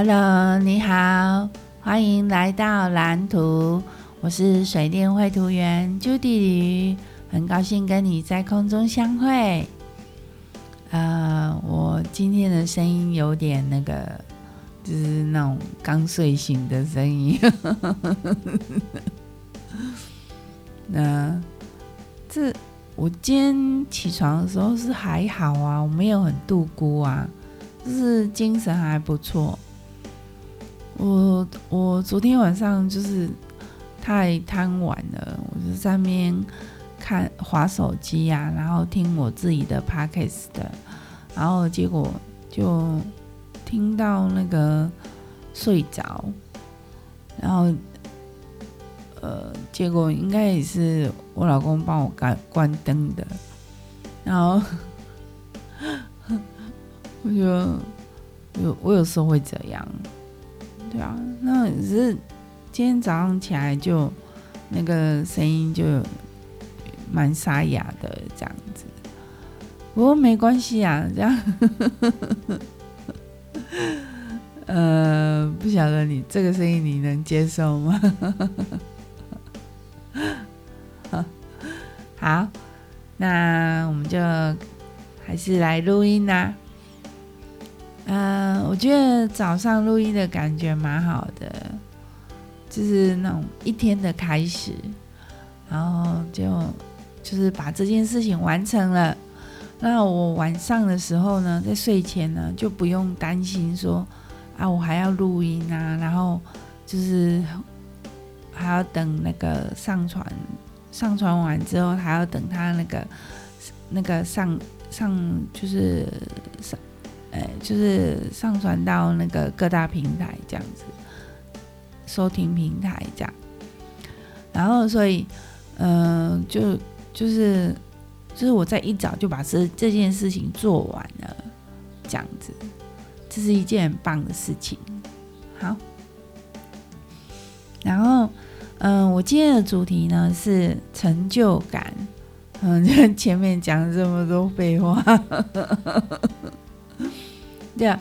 Hello，你好，欢迎来到蓝图。我是水电绘图员朱迪鱼，很高兴跟你在空中相会。呃，我今天的声音有点那个，就是那种刚睡醒的声音。那这我今天起床的时候是还好啊，我没有很度孤啊，就是精神还不错。我我昨天晚上就是太贪玩了，我就在面看滑手机呀、然后听我自己的 podcast 的，然后结果就听到那个睡着，然后呃，结果应该也是我老公帮我关关灯的，然后 我就有我有时候会这样。对啊，那只是今天早上起来就那个声音就蛮沙哑的这样子，不过没关系啊，这样，呃，不晓得你这个声音你能接受吗？好，那我们就还是来录音啦。嗯、呃，我觉得早上录音的感觉蛮好的，就是那种一天的开始，然后就就是把这件事情完成了。那我晚上的时候呢，在睡前呢，就不用担心说啊，我还要录音啊，然后就是还要等那个上传，上传完之后还要等他那个那个上上就是。就是上传到那个各大平台这样子，收听平台这样，然后所以，嗯、就就是就是我在一早就把这这件事情做完了，这样子，这是一件很棒的事情。好，然后，嗯、我今天的主题呢是成就感，嗯，前面讲这么多废话。对啊，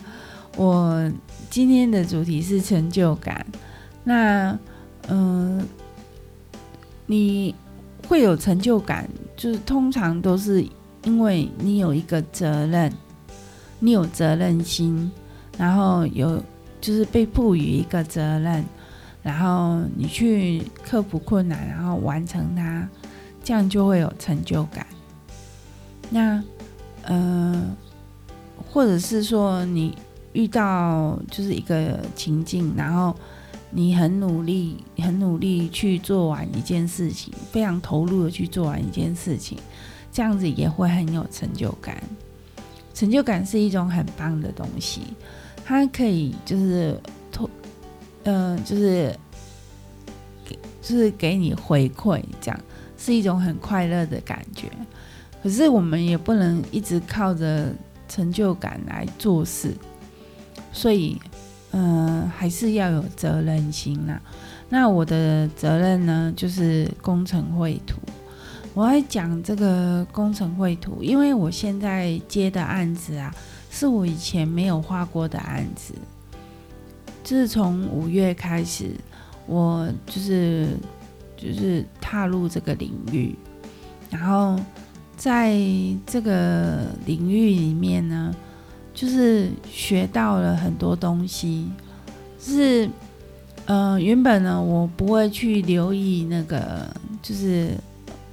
我今天的主题是成就感。那，嗯、你会有成就感，就是通常都是因为你有一个责任，你有责任心，然后有就是被赋予一个责任，然后你去克服困难，然后完成它，这样就会有成就感。那，嗯、呃。或者是说你遇到就是一个情境，然后你很努力、很努力去做完一件事情，非常投入的去做完一件事情，这样子也会很有成就感。成就感是一种很棒的东西，它可以就是托，嗯、就是给，就是给你回馈，这样是一种很快乐的感觉。可是我们也不能一直靠着。成就感来做事，所以，嗯、还是要有责任心呐、啊。那我的责任呢，就是工程绘图。我还讲这个工程绘图，因为我现在接的案子啊，是我以前没有画过的案子。自从五月开始，我就是就是踏入这个领域，然后。在这个领域里面呢，就是学到了很多东西。是，呃，原本呢，我不会去留意那个，就是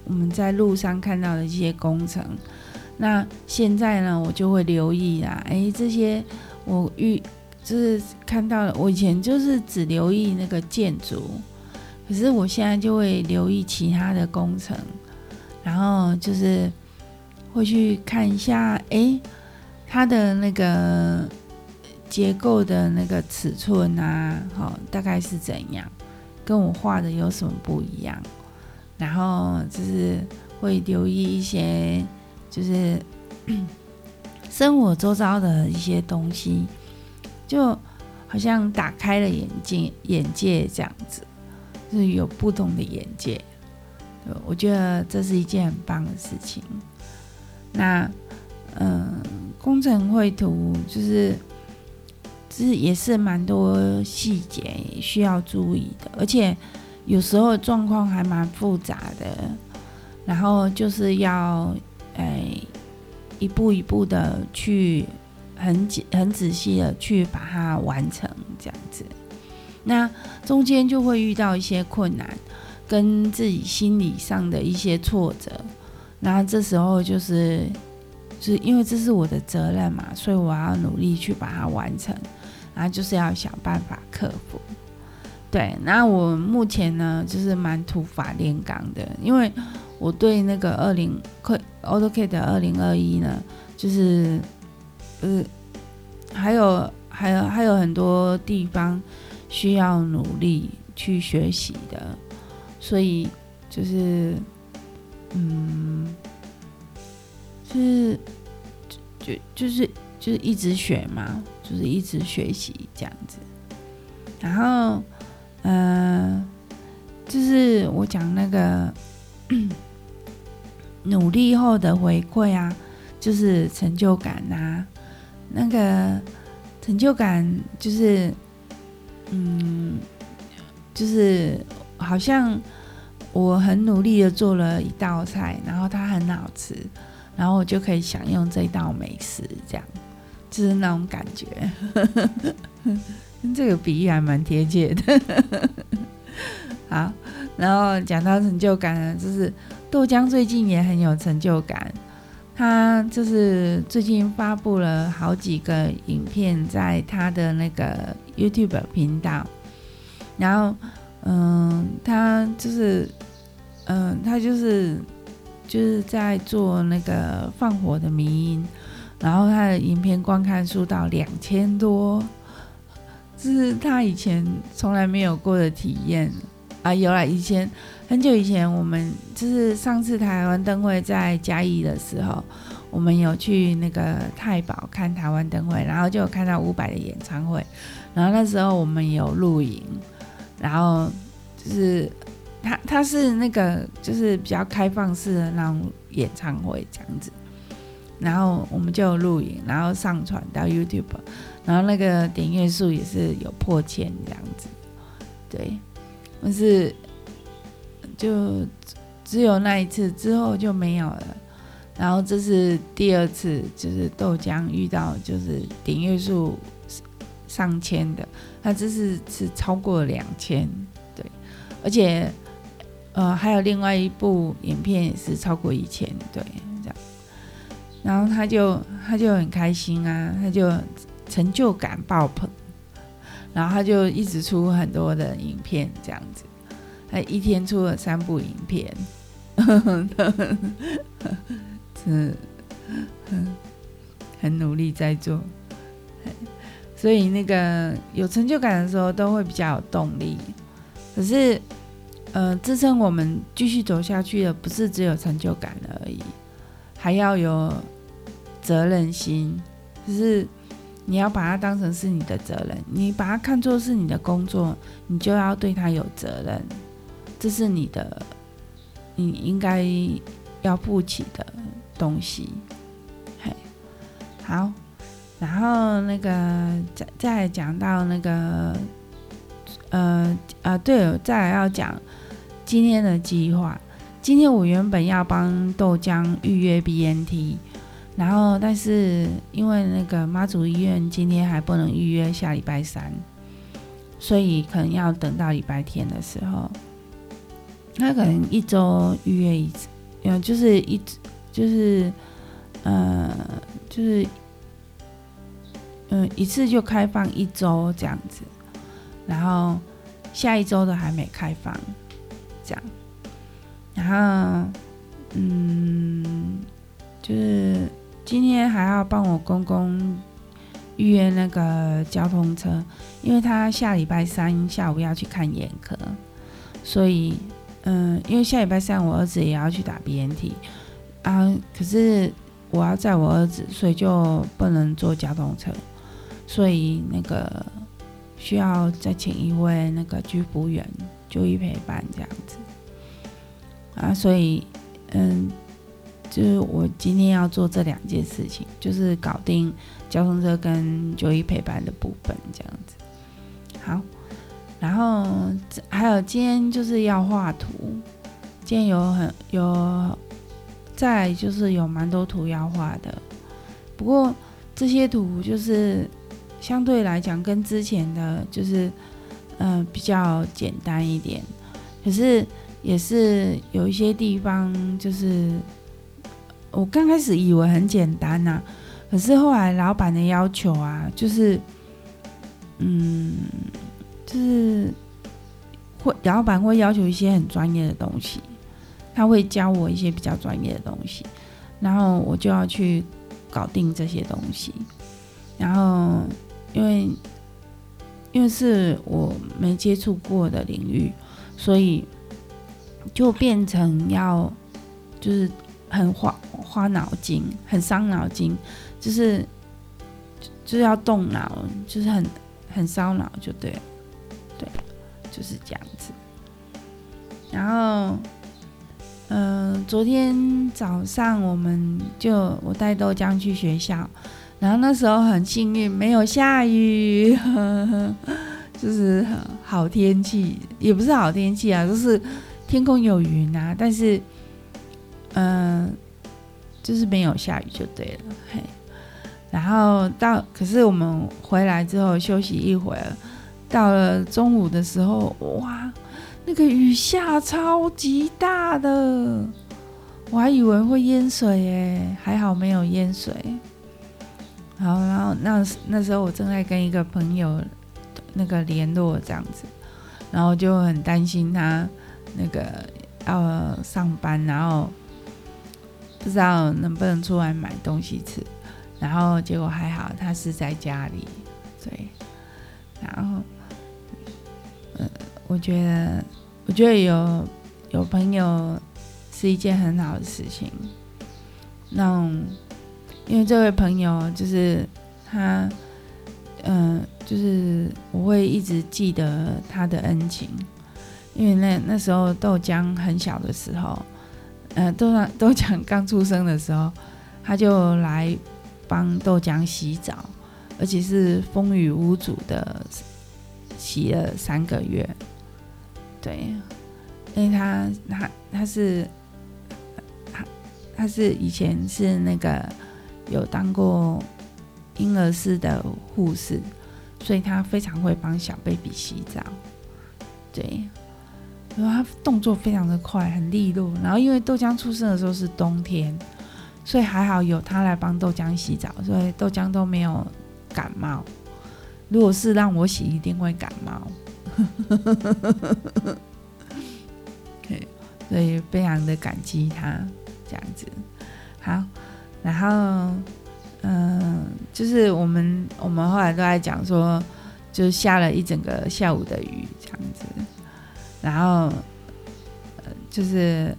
我们在路上看到的一些工程。那现在呢，我就会留意啦。哎，这些我遇就是看到了，我以前就是只留意那个建筑，可是我现在就会留意其他的工程。然后就是会去看一下，哎，它的那个结构的那个尺寸啊，好，大概是怎样，跟我画的有什么不一样？然后就是会留意一些，就是 生活周遭的一些东西，就好像打开了眼睛眼界这样子，就是有不同的眼界。我觉得这是一件很棒的事情。那，嗯，工程绘图就是就是也是蛮多细节需要注意的，而且有时候状况还蛮复杂的，然后就是要哎一步一步的去很很仔细的去把它完成这样子，那中间就会遇到一些困难，跟自己心理上的一些挫折，那这时候就是就是因为这是我的责任嘛，所以我要努力去把它完成。然后就是要想办法克服，对。那我目前呢，就是蛮土法炼钢的，因为我对那个二零 AutoCAD 的二零二一呢，就是呃，还有还有还有很多地方需要努力去学习的，所以就是嗯，就是就就是就是一直学嘛。就是一直学习这样子，然后，嗯、呃，就是我讲那个 努力后的回馈啊，就是成就感啊，那个成就感就是，嗯，就是好像我很努力的做了一道菜，然后它很好吃，然后我就可以享用这道美食，这样。就是那种感觉，这个比喻还蛮贴切的。好，然后讲到成就感呢，就是豆浆最近也很有成就感。他就是最近发布了好几个影片在他的那个 YouTube 频道，然后，嗯，他就是，嗯，他就是就是在做那个放火的迷音。然后他的影片观看数到两千多，这是他以前从来没有过的体验啊！有了以前很久以前，我们就是上次台湾灯会在嘉义的时候，我们有去那个太保看台湾灯会，然后就有看到伍佰的演唱会，然后那时候我们有录影，然后就是他他是那个就是比较开放式的那种演唱会这样子。然后我们就录影，然后上传到 YouTube，然后那个点阅数也是有破千这样子，对，但是就只有那一次之后就没有了。然后这是第二次，就是豆浆遇到就是点阅数上千的，他这是是超过两千，对，而且呃还有另外一部影片也是超过一千，对。这样然后他就他就很开心啊，他就成就感爆棚，然后他就一直出很多的影片这样子，他一天出了三部影片，是很努力在做，所以那个有成就感的时候都会比较有动力。可是，呃，支撑我们继续走下去的不是只有成就感而已，还要有。责任心，就是你要把它当成是你的责任，你把它看作是你的工作，你就要对它有责任，这是你的，你应该要负起的东西。嘿，好，然后那个再再讲到那个，呃呃，对，再来要讲今天的计划。今天我原本要帮豆浆预约 BNT。然后，但是因为那个妈祖医院今天还不能预约，下礼拜三，所以可能要等到礼拜天的时候。那可能一周预约一次，嗯，就是一，就是，呃，就是，嗯，一次就开放一周这样子，然后下一周都还没开放，这样，然后，嗯，就是。今天还要帮我公公预约那个交通车，因为他下礼拜三下午要去看眼科，所以，嗯，因为下礼拜三我儿子也要去打 BNT 啊，可是我要载我儿子，所以就不能坐交通车，所以那个需要再请一位那个居服员就医陪伴这样子啊，所以，嗯。就是我今天要做这两件事情，就是搞定交通车跟就医陪伴的部分，这样子。好，然后还有今天就是要画图，今天有很有，再就是有蛮多图要画的，不过这些图就是相对来讲跟之前的就是嗯、比较简单一点，可是也是有一些地方就是。我刚开始以为很简单呐、啊，可是后来老板的要求啊，就是，嗯，就是会老板会要求一些很专业的东西，他会教我一些比较专业的东西，然后我就要去搞定这些东西，然后因为因为是我没接触过的领域，所以就变成要就是很花。花脑筋，很伤脑筋，就是就是要动脑，就是很很烧脑，就对，对，就是这样子。然后，嗯、昨天早上我们就我带豆浆去学校，然后那时候很幸运，没有下雨，呵 呵就是好天气，也不是好天气啊，就是天空有云啊，但是，嗯、就是没有下雨就对了，嘿。然后到，可是我们回来之后休息一会儿，到了中午的时候，哇，那个雨下超级大的，我还以为会淹水耶，还好没有淹水。好，然后那那时候我正在跟一个朋友那个联络这样子，然后就很担心他那个要上班，然后。不知道能不能出来买东西吃，然后结果还好，他是在家里，对，然后，嗯，我觉得，我觉得有有朋友是一件很好的事情。那因为这位朋友就是他，嗯，就是我会一直记得他的恩情，因为那那时候豆浆很小的时候。呃，豆浆豆浆刚出生的时候，他就来帮豆浆洗澡，而且是风雨无阻的洗了三个月。对，因为他他他是他他是以前是那个有当过婴儿室的护士，所以他非常会帮小 baby 洗澡。对。然后他动作非常的快，很利落。然后因为豆浆出生的时候是冬天，所以还好有他来帮豆浆洗澡，所以豆浆都没有感冒。如果是让我洗，一定会感冒。对，所以非常的感激他这样子。好，然后嗯，就是我们我们后来都在讲说，就下了一整个下午的雨这样子。然后，呃，就是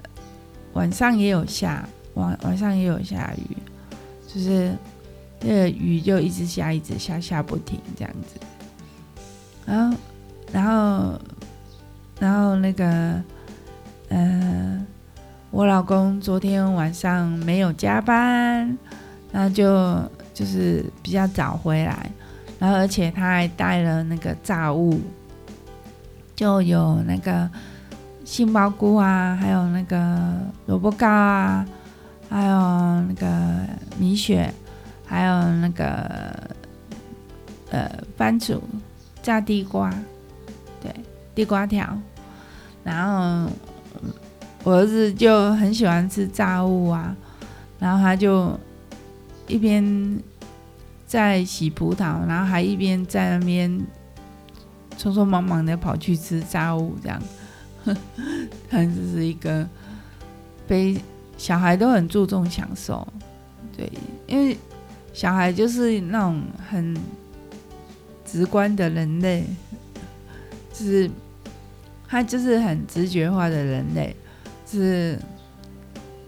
晚上也有下，晚晚上也有下雨，就是那个雨就一直下，一直下，下不停这样子。然后，然后，然后那个，呃，我老公昨天晚上没有加班，然后就就是比较早回来，然后而且他还带了那个炸物。就有那个杏鲍菇啊，还有那个萝卜糕啊，还有那个米雪，还有那个呃番薯炸地瓜，对，地瓜条。然后我儿子就很喜欢吃炸物啊，然后他就一边在洗葡萄，然后还一边在那边。匆匆忙忙的跑去吃炸物，这样，他就是一个非小孩都很注重享受，对，因为小孩就是那种很直观的人类，就是他就是很直觉化的人类，是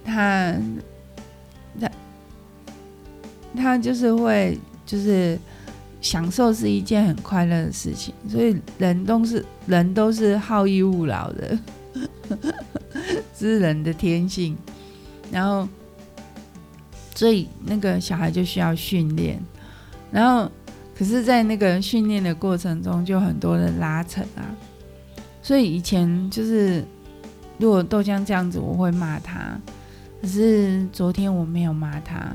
他他他就是会就是。享受是一件很快乐的事情，所以人都是人都是好逸恶劳的，这是人的天性。然后，所以那个小孩就需要训练，然后可是，在那个训练的过程中，就很多的拉扯啊。所以以前就是，如果豆浆这样子，我会骂他。可是昨天我没有骂他，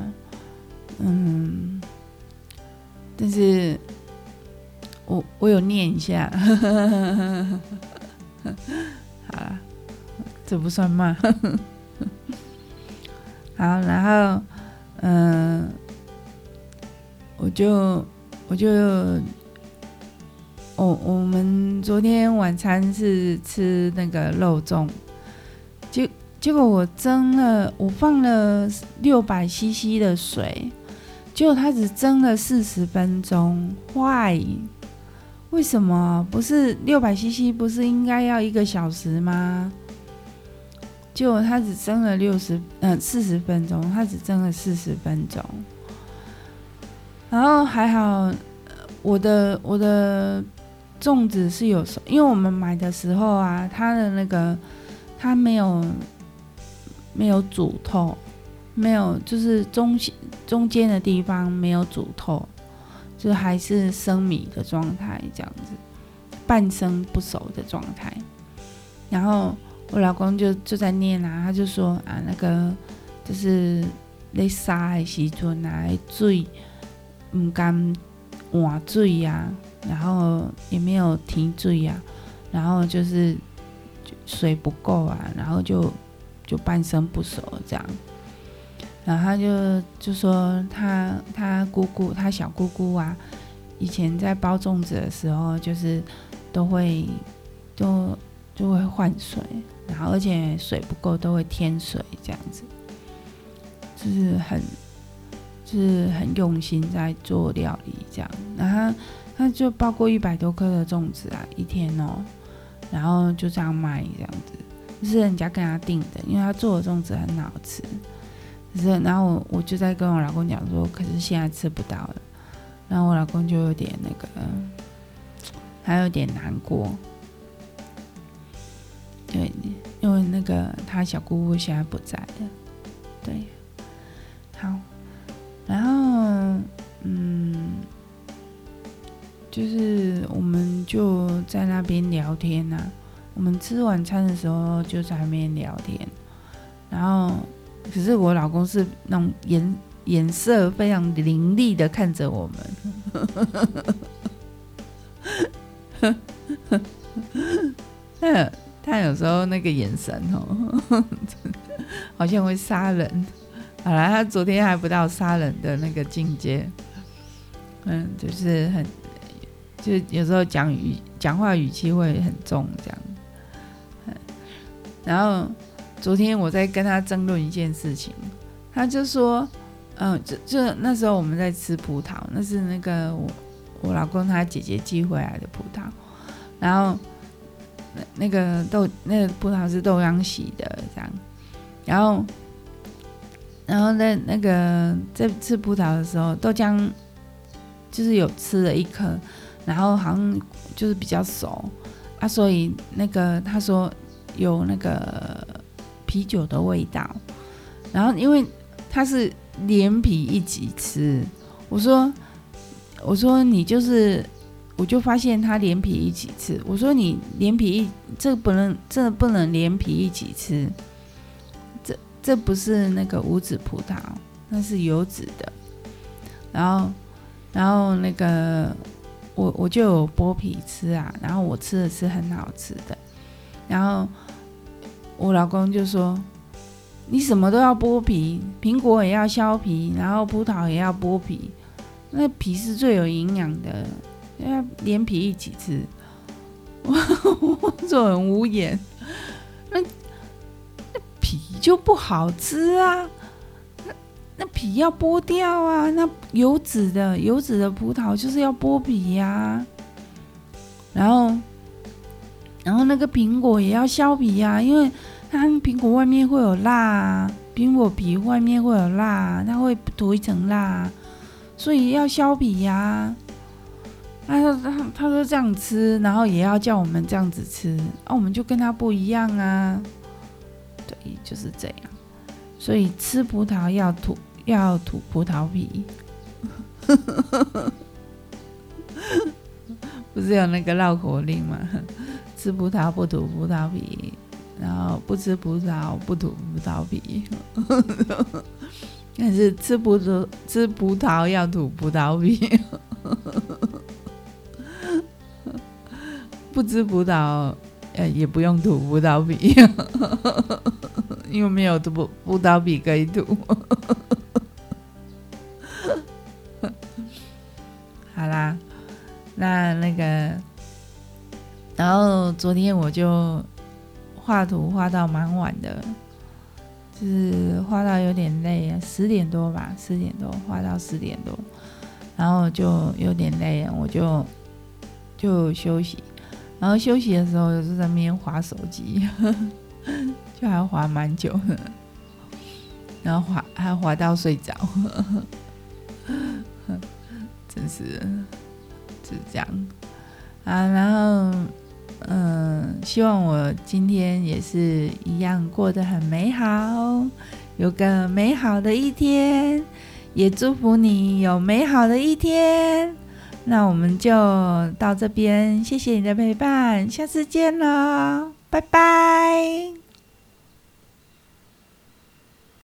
嗯，但是我我有念一下，好了，这不算骂。好，然后嗯，我就我就。我、我们昨天晚餐是吃那个肉粽，结果我蒸了，我放了六百 CC 的水，结果它只蒸了四十分钟。Why？为什么？不是六百 CC 不是应该要一个小时吗？结果它只蒸了六十嗯四十分钟，它只蒸了四十分钟。然后还好，我的我的。粽子是有，因为我们买的时候啊，它的那个它没有没有煮透，没有就是中中间的地方没有煮透，就还是生米的状态这样子，半生不熟的状态。然后我老公就就在念啊，他就说啊，那个就是那沙的时阵啊，水唔甘换水呀。然后也没有停水呀、啊，然后就是水不够啊，然后就就半生不熟这样。然后他就就说他他姑姑他小姑姑啊，以前在包粽子的时候，就是都会都就会换水，然后而且水不够都会添水这样子，就是很就是很用心在做料理这样，然后。他就包过一百多颗的粽子啊，一天哦，然后就这样卖这样子，是人家跟他订的，因为他做的粽子很好吃。可是，然后我我就在跟我老公讲说，可是现在吃不到了，然后我老公就有点那个，还有点难过。对，因为那个他小姑姑现在不在了。对，好，然后嗯。就是我们就在那边聊天呐、啊，我们吃晚餐的时候就在那边聊天，然后可是我老公是那种眼眼色非常凌厉的看着我们，他 他有时候那个眼神哦，好像会杀人。好了，他昨天还不到杀人的那个境界，嗯，就是很。就有时候讲语讲话语气会很重，这样。然后昨天我在跟他争论一件事情，他就说：“嗯，就就那时候我们在吃葡萄，那是那个我我老公他姐姐寄回来的葡萄，然后那那个豆那个葡萄是豆浆洗的，这样。然后然后在那个在吃葡萄的时候，豆浆就是有吃了一颗。”然后好像就是比较熟啊，所以那个他说有那个啤酒的味道。然后因为他是连皮一起吃，我说我说你就是，我就发现他连皮一起吃。我说你连皮一这不能这不能连皮一起吃，这这不是那个无籽葡萄，那是有籽的。然后然后那个。我我就有剥皮吃啊，然后我吃的是很好吃的，然后我老公就说：“你什么都要剥皮，苹果也要削皮，然后葡萄也要剥皮，那皮是最有营养的，要连皮一起吃。”我我就很无言，那那皮就不好吃啊。那那皮要剥掉啊！那有籽的有籽的葡萄就是要剥皮呀、啊。然后，然后那个苹果也要削皮、啊，因为它苹果外面会有蜡啊，苹果皮外面会有蜡、它会涂一层蜡，所以要削皮呀、啊。他说他他说这样吃，然后也要叫我们这样子吃，啊，我们就跟他不一样啊。对，就是这样。所以吃葡萄要吐要吐葡萄皮，不是有那个绕口令吗？吃葡萄不吐葡萄皮，然后不吃葡萄不吐葡萄皮，但是吃葡萄吃葡萄要吐葡萄皮，不吃葡萄呃也不用吐葡萄皮。因为没有葡葡萄皮可以吐，昨天我就画图画到蛮晚的，就是画到有点累啊，十点多吧，十点多画到十点多，然后就有点累啊，我就就休息，然后休息的时候就在那边划手机。就还划蛮久的，然后滑还滑到睡着，真是就是这样啊。然后嗯，希望我今天也是一样过得很美好，有个美好的一天，也祝福你有美好的一天。那我们就到这边，谢谢你的陪伴，下次见了，拜拜。